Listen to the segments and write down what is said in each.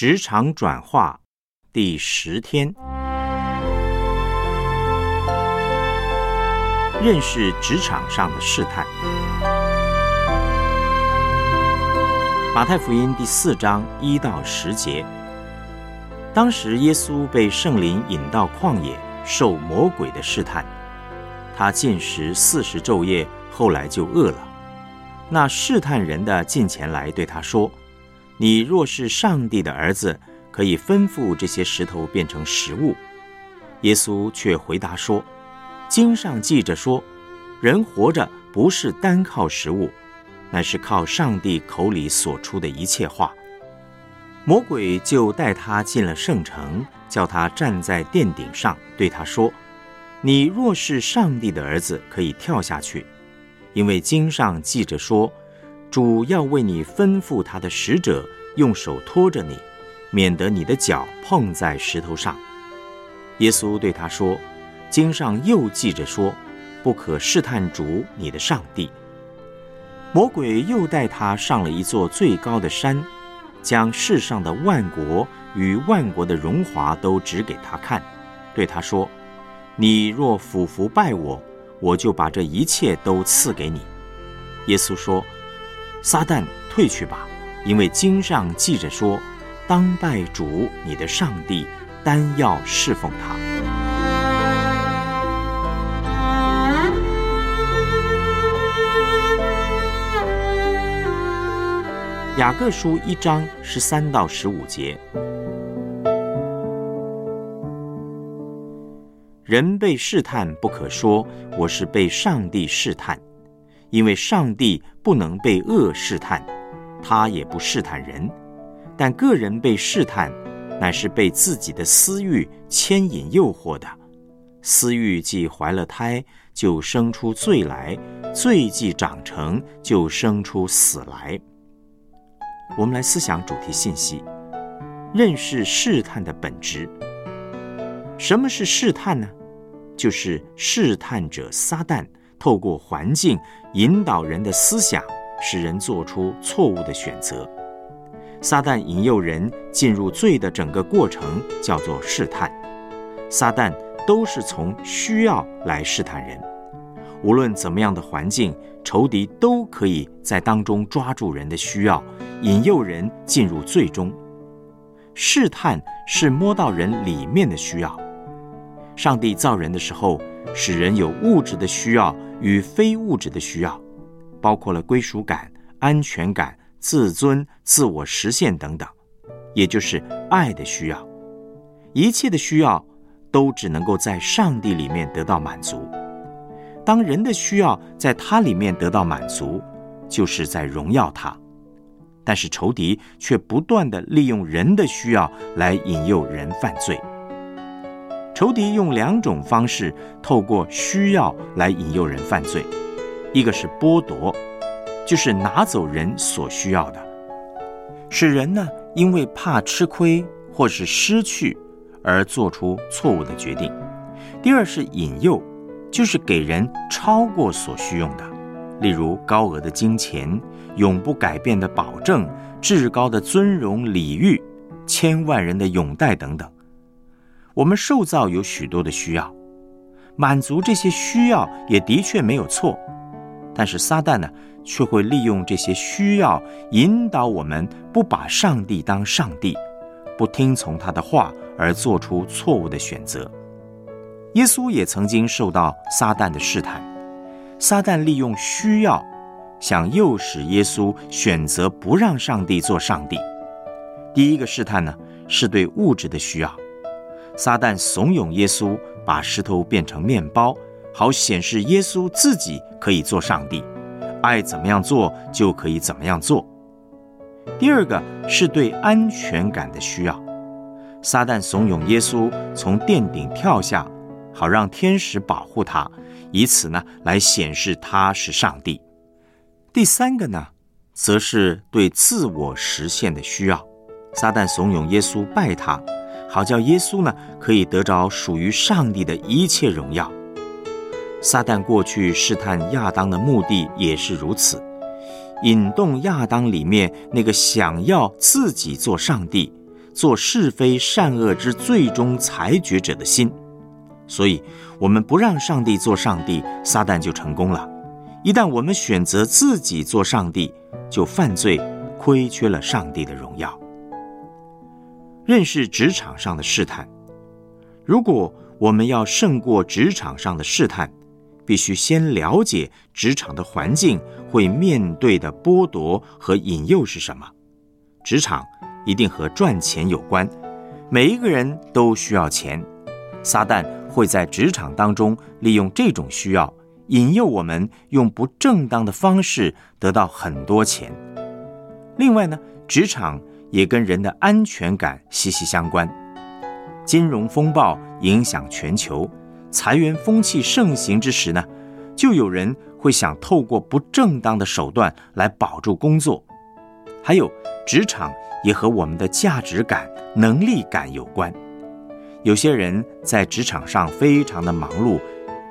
职场转化第十天，认识职场上的试探。马太福音第四章一到十节，当时耶稣被圣灵引到旷野，受魔鬼的试探。他进食四十昼夜，后来就饿了。那试探人的近前来对他说：“你若是上帝的儿子，可以吩咐这些石头变成食物。”耶稣却回答说：“经上记着说，人活着不是单靠食物，乃是靠上帝口里所出的一切话。”魔鬼就带他进了圣城，叫他站在殿顶上，对他说。你若是上帝的儿子，可以跳下去，因为经上记着说，主要为你吩咐他的使者用手托着你，免得你的脚碰在石头上。耶稣对他说：“经上又记着说，不可试探主你的上帝。”魔鬼又带他上了一座最高的山，将世上的万国与万国的荣华都指给他看，对他说。你若俯伏拜我，我就把这一切都赐给你。耶稣说：“撒旦退去吧，因为经上记着说，当拜主你的上帝，单要侍奉他。”雅各书一章十三到十五节。人被试探，不可说我是被上帝试探，因为上帝不能被恶试探，他也不试探人。但个人被试探，乃是被自己的私欲牵引诱惑的。私欲既怀了胎，就生出罪来；罪既长成，就生出死来。我们来思想主题信息，认识试探的本质。什么是试探呢？就是试探者撒旦透过环境引导人的思想，使人做出错误的选择。撒旦引诱人进入罪的整个过程叫做试探。撒旦都是从需要来试探人。无论怎么样的环境，仇敌都可以在当中抓住人的需要，引诱人进入罪中。试探是摸到人里面的需要。上帝造人的时候，使人有物质的需要与非物质的需要，包括了归属感、安全感、自尊、自我实现等等，也就是爱的需要。一切的需要都只能够在上帝里面得到满足。当人的需要在他里面得到满足，就是在荣耀他。但是仇敌却不断的利用人的需要来引诱人犯罪。仇敌用两种方式，透过需要来引诱人犯罪。一个是剥夺，就是拿走人所需要的，使人呢因为怕吃亏或是失去而做出错误的决定。第二是引诱，就是给人超过所需用的，例如高额的金钱、永不改变的保证、至高的尊荣礼遇、千万人的拥戴等等。我们受造有许多的需要，满足这些需要也的确没有错，但是撒旦呢，却会利用这些需要引导我们不把上帝当上帝，不听从他的话而做出错误的选择。耶稣也曾经受到撒旦的试探，撒旦利用需要，想诱使耶稣选择不让上帝做上帝。第一个试探呢，是对物质的需要。撒旦怂恿耶稣把石头变成面包，好显示耶稣自己可以做上帝，爱怎么样做就可以怎么样做。第二个是对安全感的需要，撒旦怂恿耶稣从殿顶跳下，好让天使保护他，以此呢来显示他是上帝。第三个呢，则是对自我实现的需要，撒旦怂恿耶稣拜他。好叫耶稣呢，可以得着属于上帝的一切荣耀。撒旦过去试探亚当的目的也是如此，引动亚当里面那个想要自己做上帝，做是非善恶之最终裁决者的心。所以，我们不让上帝做上帝，撒旦就成功了。一旦我们选择自己做上帝，就犯罪，亏缺了上帝的荣耀。认识职场上的试探。如果我们要胜过职场上的试探，必须先了解职场的环境会面对的剥夺和引诱是什么。职场一定和赚钱有关，每一个人都需要钱。撒旦会在职场当中利用这种需要，引诱我们用不正当的方式得到很多钱。另外呢，职场。也跟人的安全感息息相关。金融风暴影响全球，裁员风气盛行之时呢，就有人会想透过不正当的手段来保住工作。还有，职场也和我们的价值感、能力感有关。有些人在职场上非常的忙碌，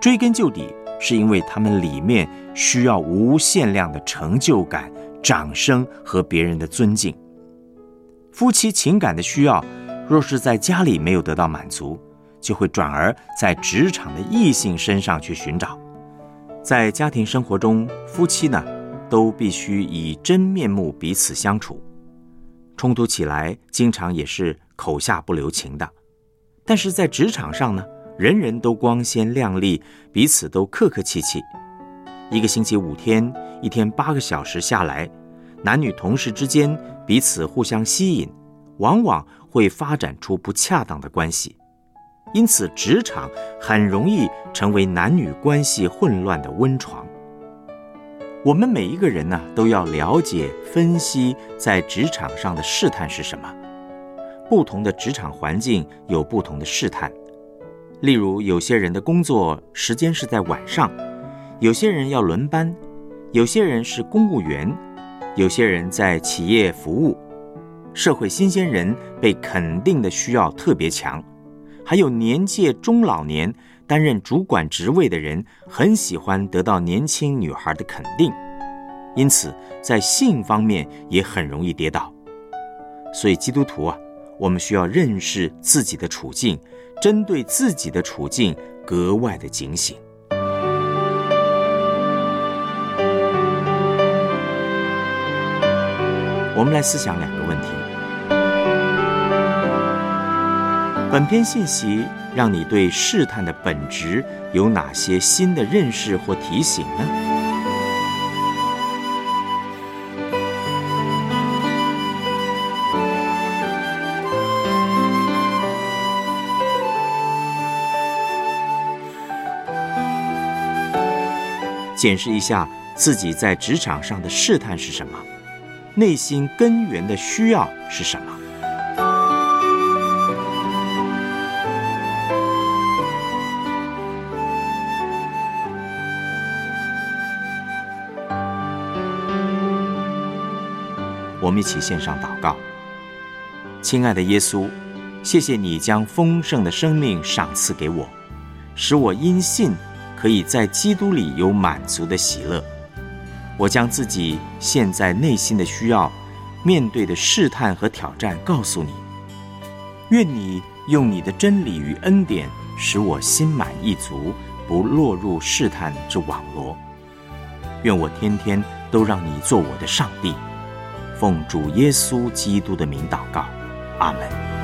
追根究底，是因为他们里面需要无限量的成就感、掌声和别人的尊敬。夫妻情感的需要，若是在家里没有得到满足，就会转而在职场的异性身上去寻找。在家庭生活中，夫妻呢都必须以真面目彼此相处，冲突起来经常也是口下不留情的。但是在职场上呢，人人都光鲜亮丽，彼此都客客气气。一个星期五天，一天八个小时下来。男女同事之间彼此互相吸引，往往会发展出不恰当的关系，因此职场很容易成为男女关系混乱的温床。我们每一个人呢，都要了解分析在职场上的试探是什么。不同的职场环境有不同的试探，例如有些人的工作时间是在晚上，有些人要轮班，有些人是公务员。有些人在企业服务，社会新鲜人被肯定的需要特别强，还有年届中老年担任主管职位的人很喜欢得到年轻女孩的肯定，因此在性方面也很容易跌倒。所以基督徒啊，我们需要认识自己的处境，针对自己的处境格外的警醒。我们来思想两个问题。本篇信息让你对试探的本质有哪些新的认识或提醒呢？检视一下自己在职场上的试探是什么？内心根源的需要是什么？我们一起献上祷告。亲爱的耶稣，谢谢你将丰盛的生命赏赐给我，使我因信可以在基督里有满足的喜乐。我将自己现在内心的需要、面对的试探和挑战告诉你。愿你用你的真理与恩典，使我心满意足，不落入试探之网罗。愿我天天都让你做我的上帝。奉主耶稣基督的名祷告，阿门。